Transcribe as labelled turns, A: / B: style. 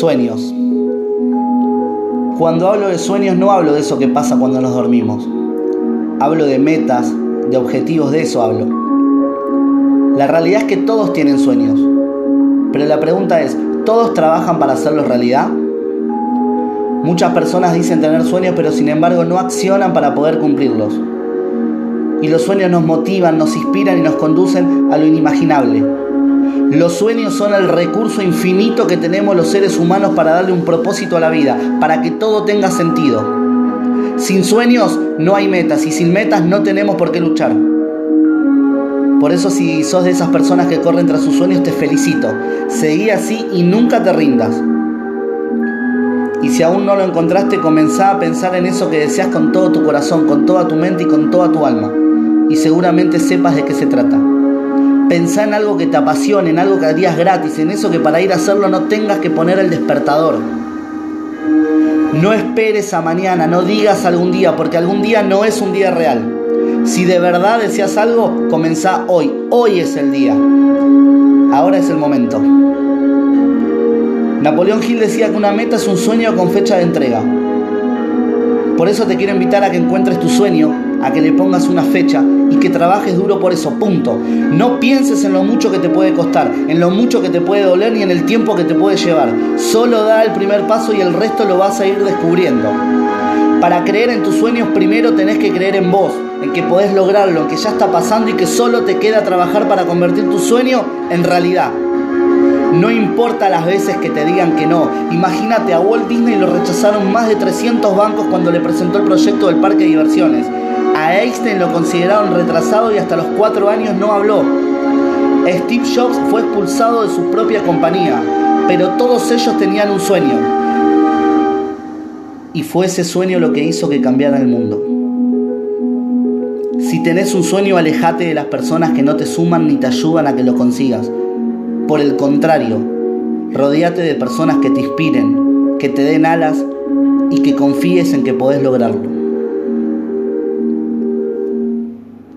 A: Sueños. Cuando hablo de sueños no hablo de eso que pasa cuando nos dormimos. Hablo de metas, de objetivos, de eso hablo. La realidad es que todos tienen sueños. Pero la pregunta es, ¿todos trabajan para hacerlos realidad? Muchas personas dicen tener sueños, pero sin embargo no accionan para poder cumplirlos. Y los sueños nos motivan, nos inspiran y nos conducen a lo inimaginable. Los sueños son el recurso infinito que tenemos los seres humanos para darle un propósito a la vida, para que todo tenga sentido. Sin sueños no hay metas y sin metas no tenemos por qué luchar. Por eso si sos de esas personas que corren tras sus sueños, te felicito. Seguí así y nunca te rindas. Y si aún no lo encontraste, comenzá a pensar en eso que deseas con todo tu corazón, con toda tu mente y con toda tu alma. Y seguramente sepas de qué se trata. Pensá en algo que te apasione, en algo que harías gratis, en eso que para ir a hacerlo no tengas que poner el despertador. No esperes a mañana, no digas algún día, porque algún día no es un día real. Si de verdad deseas algo, comenzá hoy. Hoy es el día. Ahora es el momento. Napoleón Hill decía que una meta es un sueño con fecha de entrega. Por eso te quiero invitar a que encuentres tu sueño, a que le pongas una fecha y que trabajes duro por eso, punto. No pienses en lo mucho que te puede costar, en lo mucho que te puede doler ni en el tiempo que te puede llevar. Solo da el primer paso y el resto lo vas a ir descubriendo. Para creer en tus sueños primero tenés que creer en vos, en que podés lograrlo, que ya está pasando y que solo te queda trabajar para convertir tu sueño en realidad. No importa las veces que te digan que no. Imagínate, a Walt Disney lo rechazaron más de 300 bancos cuando le presentó el proyecto del parque de diversiones. A Einstein lo consideraron retrasado y hasta los 4 años no habló. Steve Jobs fue expulsado de su propia compañía, pero todos ellos tenían un sueño. Y fue ese sueño lo que hizo que cambiara el mundo. Si tenés un sueño, alejate de las personas que no te suman ni te ayudan a que lo consigas. Por el contrario, rodeate de personas que te inspiren, que te den alas y que confíes en que podés lograrlo.